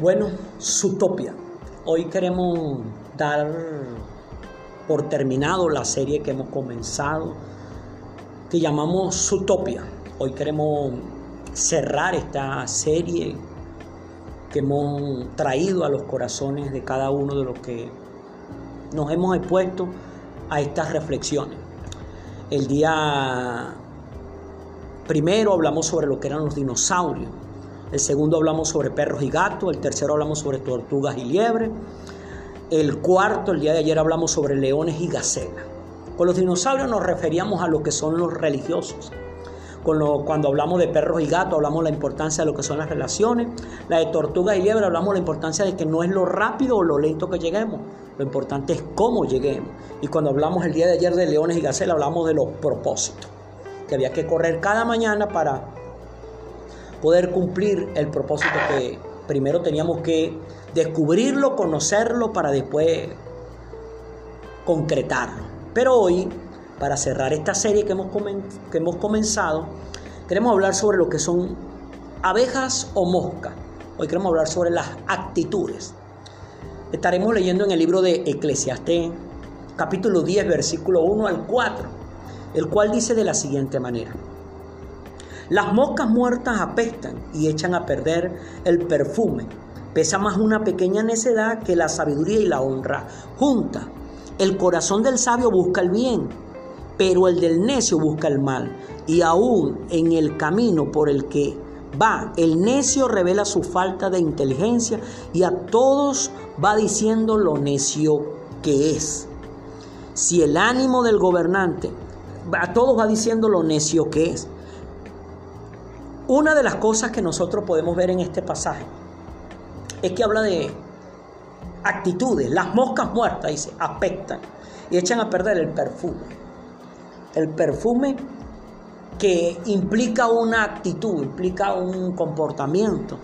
Bueno, Zootopia. Hoy queremos dar por terminado la serie que hemos comenzado, que llamamos Zootopia. Hoy queremos cerrar esta serie que hemos traído a los corazones de cada uno de los que nos hemos expuesto a estas reflexiones. El día primero hablamos sobre lo que eran los dinosaurios el segundo hablamos sobre perros y gatos, el tercero hablamos sobre tortugas y liebres, el cuarto, el día de ayer hablamos sobre leones y gacelas. Con los dinosaurios nos referíamos a lo que son los religiosos. cuando hablamos de perros y gatos hablamos de la importancia de lo que son las relaciones. La de tortugas y liebres hablamos de la importancia de que no es lo rápido o lo lento que lleguemos. Lo importante es cómo lleguemos. Y cuando hablamos el día de ayer de leones y gacelas hablamos de los propósitos. Que había que correr cada mañana para poder cumplir el propósito que primero teníamos que descubrirlo, conocerlo para después concretarlo. Pero hoy, para cerrar esta serie que hemos, que hemos comenzado, queremos hablar sobre lo que son abejas o moscas. Hoy queremos hablar sobre las actitudes. Estaremos leyendo en el libro de Eclesiastés, capítulo 10, versículo 1 al 4, el cual dice de la siguiente manera. Las moscas muertas apestan y echan a perder el perfume. Pesa más una pequeña necedad que la sabiduría y la honra junta. El corazón del sabio busca el bien, pero el del necio busca el mal. Y aún en el camino por el que va, el necio revela su falta de inteligencia y a todos va diciendo lo necio que es. Si el ánimo del gobernante, a todos va diciendo lo necio que es. Una de las cosas que nosotros podemos ver en este pasaje es que habla de actitudes. Las moscas muertas, dice, apestan y echan a perder el perfume. El perfume que implica una actitud, implica un comportamiento.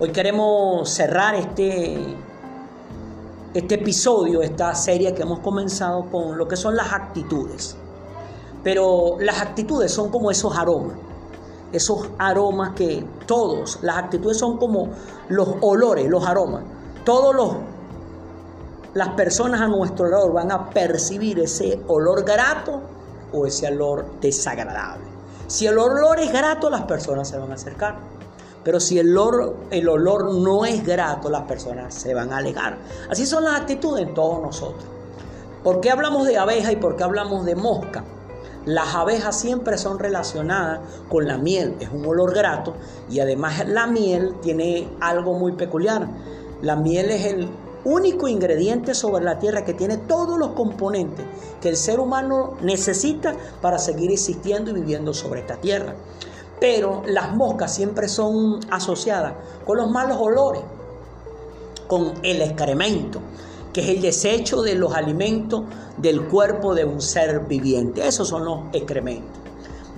Hoy queremos cerrar este, este episodio, esta serie que hemos comenzado con lo que son las actitudes. Pero las actitudes son como esos aromas esos aromas que todos, las actitudes son como los olores, los aromas. Todos los las personas a nuestro lado van a percibir ese olor grato o ese olor desagradable. Si el olor es grato, las personas se van a acercar. Pero si el olor, el olor no es grato, las personas se van a alejar. Así son las actitudes en todos nosotros. ¿Por qué hablamos de abeja y por qué hablamos de mosca? Las abejas siempre son relacionadas con la miel, es un olor grato y además la miel tiene algo muy peculiar. La miel es el único ingrediente sobre la tierra que tiene todos los componentes que el ser humano necesita para seguir existiendo y viviendo sobre esta tierra. Pero las moscas siempre son asociadas con los malos olores, con el excremento que es el desecho de los alimentos del cuerpo de un ser viviente. Esos son los excrementos.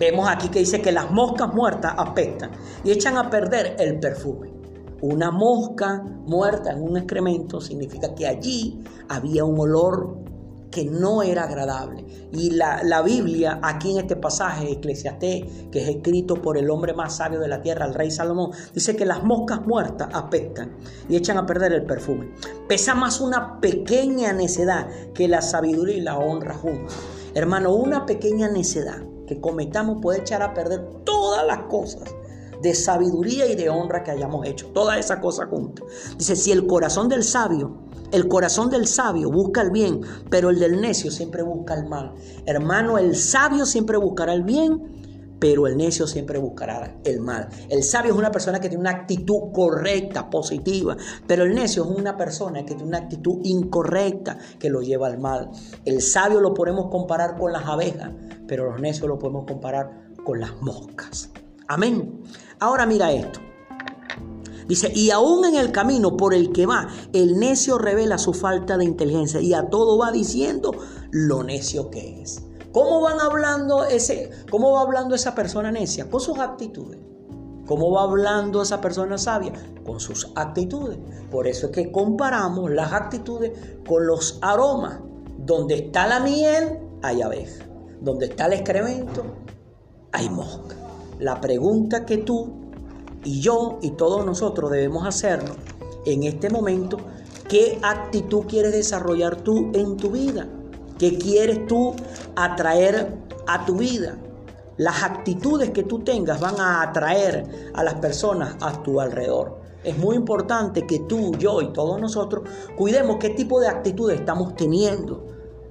Vemos aquí que dice que las moscas muertas apestan y echan a perder el perfume. Una mosca muerta en un excremento significa que allí había un olor que no era agradable. Y la, Biblia, aquí en este pasaje, Eclesiastés, que es escrito por el hombre más sabio de la tierra, el rey Salomón, dice que las moscas muertas apestan y echan a perder el perfume. Pesa más una pequeña necedad que la sabiduría y la honra juntas. Hermano, una pequeña necedad que cometamos puede echar a perder todas las cosas de sabiduría y de honra que hayamos hecho. Todas esas cosas juntas. Dice, si el corazón del sabio el corazón del sabio busca el bien, pero el del necio siempre busca el mal. Hermano, el sabio siempre buscará el bien, pero el necio siempre buscará el mal. El sabio es una persona que tiene una actitud correcta, positiva, pero el necio es una persona que tiene una actitud incorrecta que lo lleva al mal. El sabio lo podemos comparar con las abejas, pero los necios lo podemos comparar con las moscas. Amén. Ahora mira esto. Dice, y aún en el camino por el que va, el necio revela su falta de inteligencia y a todo va diciendo lo necio que es. ¿Cómo van hablando ese, cómo va hablando esa persona necia? Con sus actitudes. ¿Cómo va hablando esa persona sabia? Con sus actitudes. Por eso es que comparamos las actitudes con los aromas. Donde está la miel, hay abeja. Donde está el excremento, hay mosca. La pregunta que tú y yo y todos nosotros debemos hacernos en este momento qué actitud quieres desarrollar tú en tu vida, qué quieres tú atraer a tu vida. Las actitudes que tú tengas van a atraer a las personas a tu alrededor. Es muy importante que tú, yo y todos nosotros cuidemos qué tipo de actitudes estamos teniendo,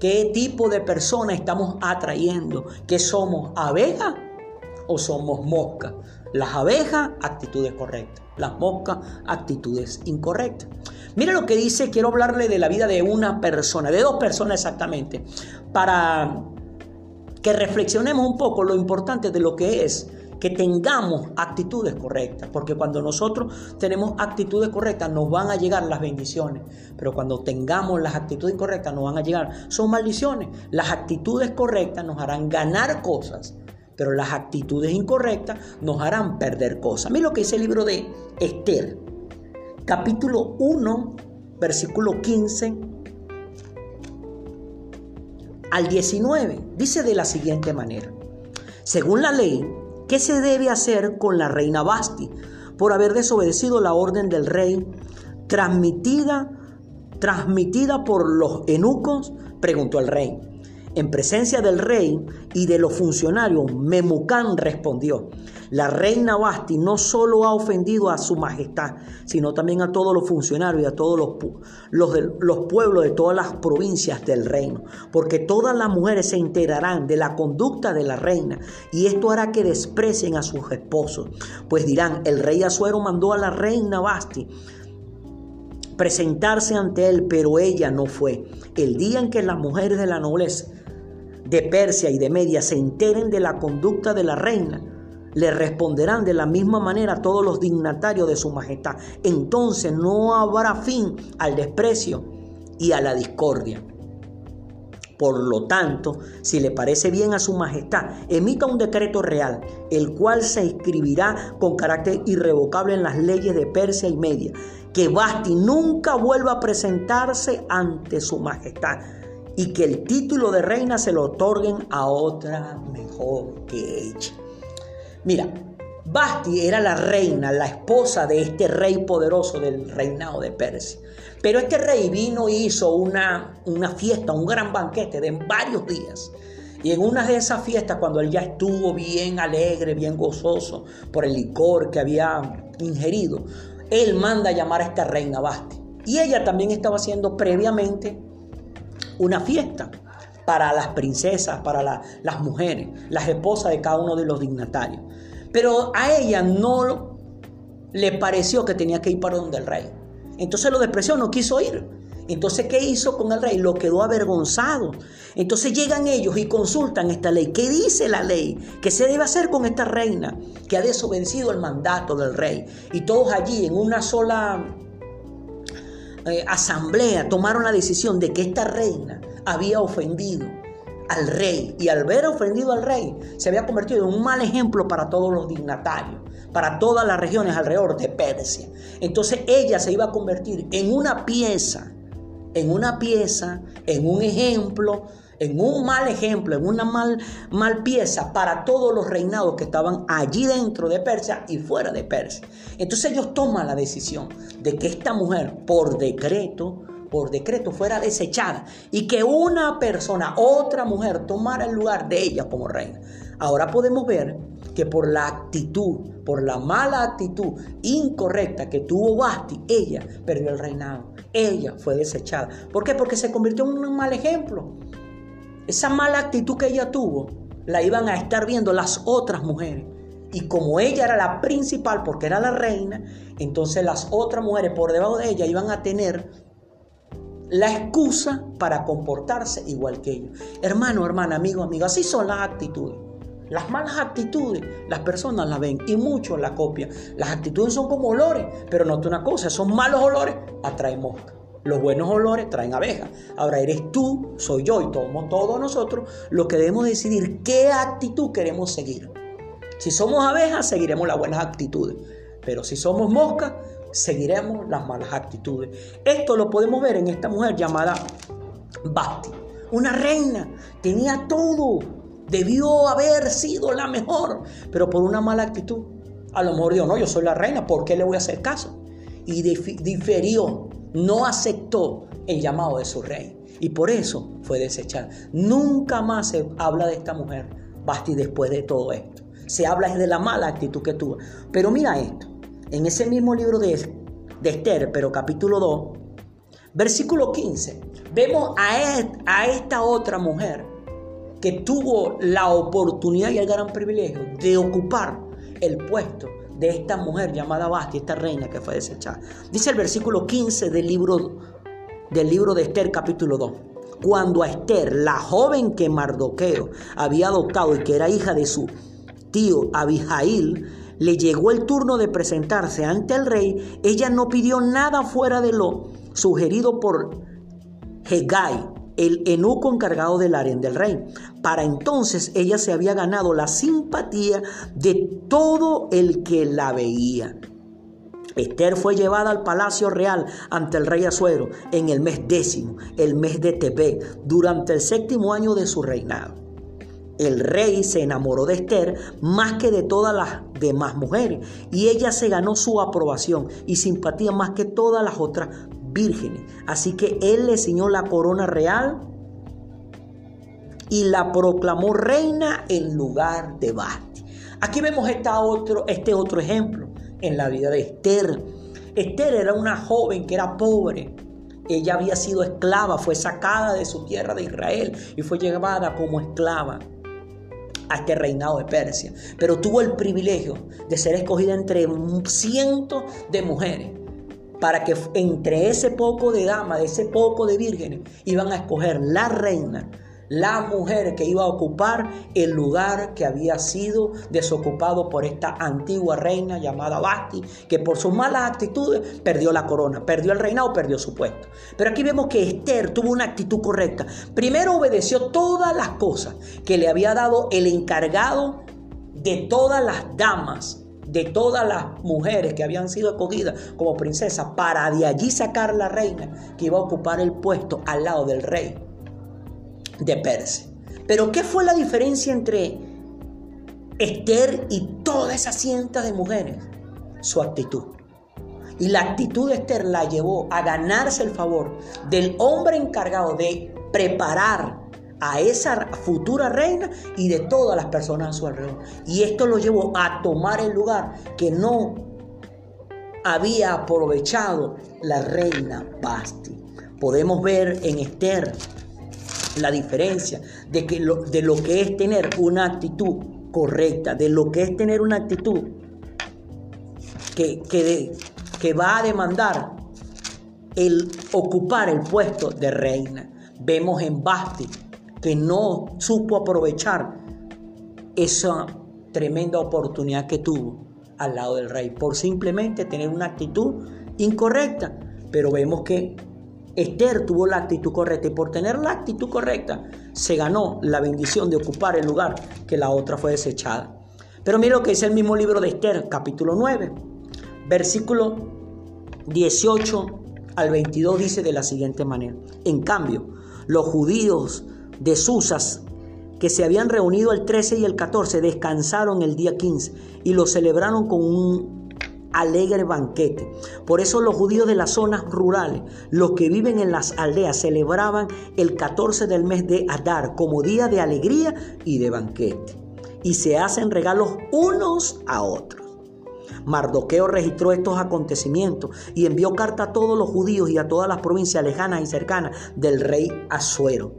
qué tipo de personas estamos atrayendo, que somos abejas o somos moscas. Las abejas, actitudes correctas. Las moscas, actitudes incorrectas. Mira lo que dice, quiero hablarle de la vida de una persona, de dos personas exactamente, para que reflexionemos un poco lo importante de lo que es que tengamos actitudes correctas, porque cuando nosotros tenemos actitudes correctas nos van a llegar las bendiciones, pero cuando tengamos las actitudes incorrectas nos van a llegar, son maldiciones. Las actitudes correctas nos harán ganar cosas, pero las actitudes incorrectas nos harán perder cosas. Mira lo que dice el libro de Esther, capítulo 1, versículo 15 al 19. Dice de la siguiente manera, según la ley, ¿qué se debe hacer con la reina Basti por haber desobedecido la orden del rey transmitida, transmitida por los eunucos? Preguntó el rey. En presencia del rey y de los funcionarios, Memucán respondió, la reina Basti no solo ha ofendido a su majestad, sino también a todos los funcionarios y a todos los, los, los pueblos de todas las provincias del reino, porque todas las mujeres se enterarán de la conducta de la reina, y esto hará que desprecien a sus esposos, pues dirán, el rey Azuero mandó a la reina Basti presentarse ante él, pero ella no fue. El día en que las mujeres de la nobleza de Persia y de Media se enteren de la conducta de la reina, le responderán de la misma manera todos los dignatarios de su majestad. Entonces no habrá fin al desprecio y a la discordia. Por lo tanto, si le parece bien a su majestad, emita un decreto real, el cual se escribirá con carácter irrevocable en las leyes de Persia y Media, que Basti nunca vuelva a presentarse ante su majestad y que el título de reina se lo otorguen a otra mejor que ella. Mira, Basti era la reina, la esposa de este rey poderoso del reinado de Persia. Pero este rey vino y hizo una, una fiesta, un gran banquete de varios días. Y en una de esas fiestas, cuando él ya estuvo bien alegre, bien gozoso por el licor que había ingerido, él manda a llamar a esta reina Basti. Y ella también estaba haciendo previamente una fiesta para las princesas, para las mujeres, las esposas de cada uno de los dignatarios. Pero a ella no le pareció que tenía que ir para donde el rey. Entonces lo despreció, no quiso ir. Entonces, ¿qué hizo con el rey? Lo quedó avergonzado. Entonces llegan ellos y consultan esta ley. ¿Qué dice la ley? ¿Qué se debe hacer con esta reina que ha desobedecido el mandato del rey? Y todos allí en una sola eh, asamblea tomaron la decisión de que esta reina había ofendido al rey y al ver ofendido al rey se había convertido en un mal ejemplo para todos los dignatarios, para todas las regiones alrededor de Persia. Entonces ella se iba a convertir en una pieza, en una pieza, en un ejemplo en un mal ejemplo, en una mal, mal pieza para todos los reinados que estaban allí dentro de Persia y fuera de Persia. Entonces ellos toman la decisión de que esta mujer, por decreto, por decreto fuera desechada y que una persona, otra mujer, tomara el lugar de ella como reina. Ahora podemos ver que por la actitud, por la mala actitud incorrecta que tuvo Basti, ella perdió el reinado. Ella fue desechada. ¿Por qué? Porque se convirtió en un mal ejemplo. Esa mala actitud que ella tuvo la iban a estar viendo las otras mujeres. Y como ella era la principal porque era la reina, entonces las otras mujeres por debajo de ella iban a tener la excusa para comportarse igual que ellos. Hermano, hermana, amigo, amigo, así son las actitudes. Las malas actitudes, las personas las ven y muchos la copian. Las actitudes son como olores, pero nota una cosa, son malos olores, atraen moscas. Los buenos olores traen abejas. Ahora eres tú, soy yo y todos, todos nosotros los que debemos decidir qué actitud queremos seguir. Si somos abejas, seguiremos las buenas actitudes. Pero si somos moscas, seguiremos las malas actitudes. Esto lo podemos ver en esta mujer llamada Basti. Una reina. Tenía todo. Debió haber sido la mejor. Pero por una mala actitud. A lo mejor dijo, no, yo soy la reina. ¿Por qué le voy a hacer caso? y diferió, no aceptó el llamado de su rey. Y por eso fue desechada. Nunca más se habla de esta mujer, Basti, después de todo esto. Se habla de la mala actitud que tuvo. Pero mira esto, en ese mismo libro de, de Esther, pero capítulo 2, versículo 15, vemos a, a esta otra mujer que tuvo la oportunidad y el gran privilegio de ocupar el puesto de esta mujer llamada Basti, esta reina que fue desechada. Dice el versículo 15 del libro, del libro de Esther capítulo 2. Cuando a Esther, la joven que Mardoqueo había adoptado y que era hija de su tío Abijail, le llegó el turno de presentarse ante el rey, ella no pidió nada fuera de lo sugerido por Hegai, el enuco encargado del harén del rey. Para entonces ella se había ganado la simpatía de todo el que la veía. Esther fue llevada al palacio real ante el rey Azuero en el mes décimo, el mes de Tebé, durante el séptimo año de su reinado. El rey se enamoró de Esther más que de todas las demás mujeres y ella se ganó su aprobación y simpatía más que todas las otras vírgenes. Así que él le ciñó la corona real y la proclamó reina en lugar de Basti. Aquí vemos este otro ejemplo en la vida de Esther. Esther era una joven que era pobre. Ella había sido esclava, fue sacada de su tierra de Israel y fue llevada como esclava a este reinado de Persia. Pero tuvo el privilegio de ser escogida entre cientos de mujeres para que entre ese poco de damas, de ese poco de vírgenes, iban a escoger la reina, la mujer que iba a ocupar el lugar que había sido desocupado por esta antigua reina llamada Basti, que por sus malas actitudes perdió la corona, perdió el reinado, perdió su puesto. Pero aquí vemos que Esther tuvo una actitud correcta. Primero obedeció todas las cosas que le había dado el encargado de todas las damas de todas las mujeres que habían sido escogidas como princesas para de allí sacar la reina que iba a ocupar el puesto al lado del rey de Persia. Pero ¿qué fue la diferencia entre Esther y toda esa cientas de mujeres? Su actitud. Y la actitud de Esther la llevó a ganarse el favor del hombre encargado de preparar a esa futura reina y de todas las personas a su alrededor. Y esto lo llevó a tomar el lugar que no había aprovechado la reina Basti. Podemos ver en Esther la diferencia de, que lo, de lo que es tener una actitud correcta, de lo que es tener una actitud que, que, que va a demandar el ocupar el puesto de reina. Vemos en Basti que no supo aprovechar esa tremenda oportunidad que tuvo al lado del rey por simplemente tener una actitud incorrecta. Pero vemos que Esther tuvo la actitud correcta y por tener la actitud correcta se ganó la bendición de ocupar el lugar que la otra fue desechada. Pero mira lo que dice el mismo libro de Esther, capítulo 9, versículo 18 al 22 dice de la siguiente manera. En cambio, los judíos de Susas, que se habían reunido el 13 y el 14, descansaron el día 15 y lo celebraron con un alegre banquete. Por eso los judíos de las zonas rurales, los que viven en las aldeas, celebraban el 14 del mes de Adar como día de alegría y de banquete. Y se hacen regalos unos a otros. Mardoqueo registró estos acontecimientos y envió carta a todos los judíos y a todas las provincias lejanas y cercanas del rey Asuero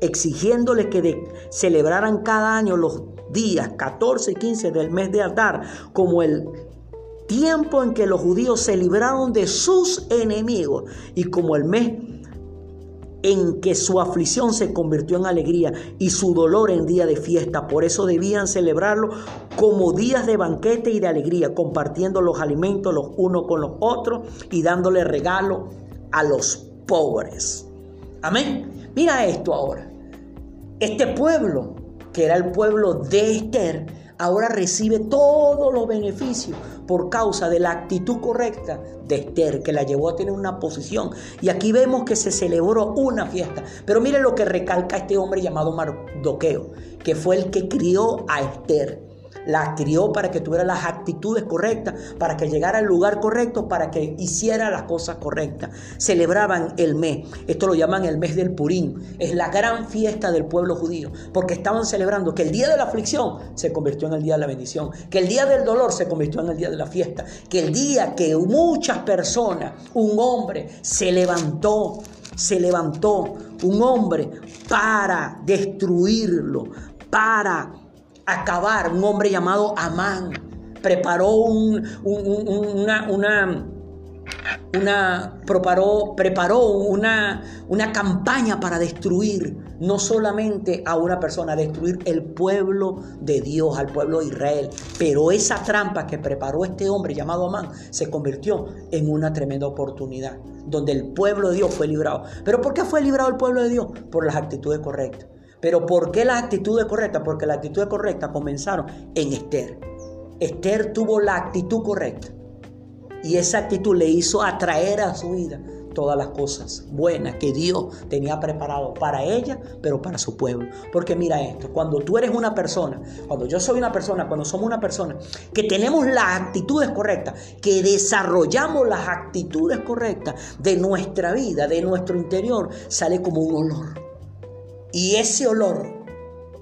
exigiéndoles que celebraran cada año los días 14 y 15 del mes de Adar como el tiempo en que los judíos se libraron de sus enemigos y como el mes en que su aflicción se convirtió en alegría y su dolor en día de fiesta. Por eso debían celebrarlo como días de banquete y de alegría, compartiendo los alimentos los unos con los otros y dándole regalo a los pobres. Amén. Mira esto ahora. Este pueblo, que era el pueblo de Esther, ahora recibe todos los beneficios por causa de la actitud correcta de Esther, que la llevó a tener una posición. Y aquí vemos que se celebró una fiesta. Pero mire lo que recalca este hombre llamado Mardoqueo, que fue el que crió a Esther. La crió para que tuviera las actitudes correctas, para que llegara al lugar correcto, para que hiciera las cosas correctas. Celebraban el mes, esto lo llaman el mes del Purín, es la gran fiesta del pueblo judío, porque estaban celebrando que el día de la aflicción se convirtió en el día de la bendición, que el día del dolor se convirtió en el día de la fiesta, que el día que muchas personas, un hombre se levantó, se levantó un hombre para destruirlo, para acabar, un hombre llamado Amán. Preparó una, una, una, preparó una, una campaña para destruir no solamente a una persona, destruir el pueblo de Dios, al pueblo de Israel. Pero esa trampa que preparó este hombre llamado Amán se convirtió en una tremenda oportunidad, donde el pueblo de Dios fue librado. ¿Pero por qué fue librado el pueblo de Dios? Por las actitudes correctas. Pero ¿por qué las actitudes correctas? Porque las actitudes correctas comenzaron en Esther. Esther tuvo la actitud correcta. Y esa actitud le hizo atraer a su vida todas las cosas buenas que Dios tenía preparado para ella, pero para su pueblo. Porque mira esto, cuando tú eres una persona, cuando yo soy una persona, cuando somos una persona que tenemos las actitudes correctas, que desarrollamos las actitudes correctas de nuestra vida, de nuestro interior, sale como un olor y ese olor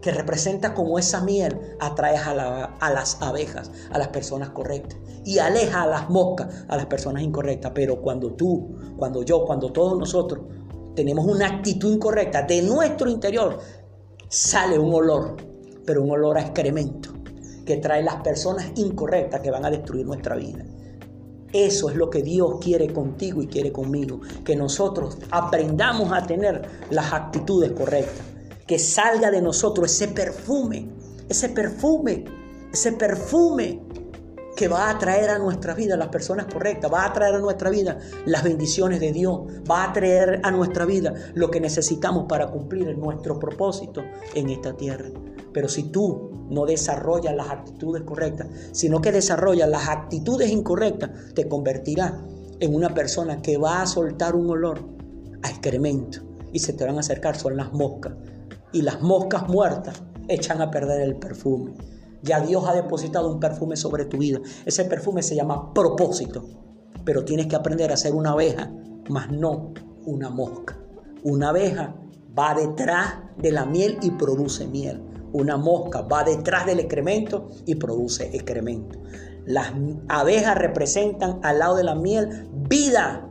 que representa como esa miel atrae a, las abejas, a las personas correctas. Y aleja a las moscas, a las personas incorrectas. Pero cuando tú, cuando yo, cuando todos nosotros tenemos una actitud incorrecta de nuestro interior, sale un olor, pero un olor a excremento, que trae las personas incorrectas que van a destruir nuestra vida. Eso es lo que Dios quiere contigo y quiere conmigo. Que nosotros aprendamos a tener las actitudes correctas. Que salga de nosotros ese perfume, ese perfume, ese perfume que va a traer a nuestra vida las personas correctas, va a traer a nuestra vida las bendiciones de Dios, va a traer a nuestra vida lo que necesitamos para cumplir nuestro propósito en esta tierra. Pero si tú no desarrollas las actitudes correctas, sino que desarrollas las actitudes incorrectas, te convertirás en una persona que va a soltar un olor a excremento y se te van a acercar son las moscas. Y las moscas muertas echan a perder el perfume. Ya Dios ha depositado un perfume sobre tu vida. Ese perfume se llama propósito. Pero tienes que aprender a ser una abeja, más no una mosca. Una abeja va detrás de la miel y produce miel una mosca va detrás del excremento y produce excremento. Las abejas representan al lado de la miel vida.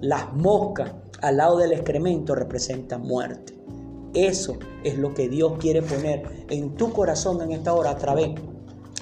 Las moscas al lado del excremento representan muerte. Eso es lo que Dios quiere poner en tu corazón en esta hora a través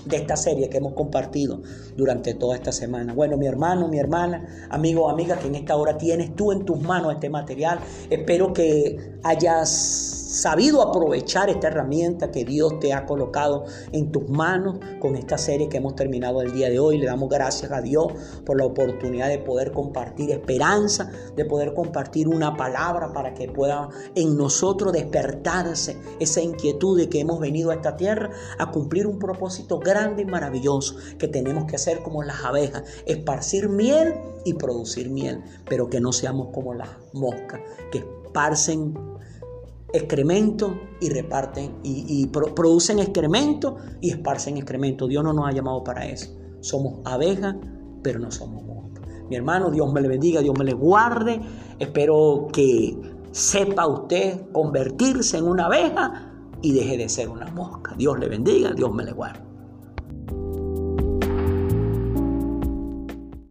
de esta serie que hemos compartido durante toda esta semana. Bueno, mi hermano, mi hermana, amigo o amiga, que en esta hora tienes tú en tus manos este material, espero que hayas sabido aprovechar esta herramienta que Dios te ha colocado en tus manos con esta serie que hemos terminado el día de hoy. Le damos gracias a Dios por la oportunidad de poder compartir esperanza, de poder compartir una palabra para que pueda en nosotros despertarse esa inquietud de que hemos venido a esta tierra a cumplir un propósito grande y maravilloso que tenemos que hacer como las abejas, esparcir miel y producir miel, pero que no seamos como las moscas que esparcen excremento y reparten y, producen excremento y esparcen excremento. Dios no nos ha llamado para eso. Somos abejas, pero no somos moscas. Mi hermano, Dios me le bendiga, Dios me le guarde. Espero que sepa usted convertirse en una abeja y deje de ser una mosca. Dios le bendiga, Dios me le guarde.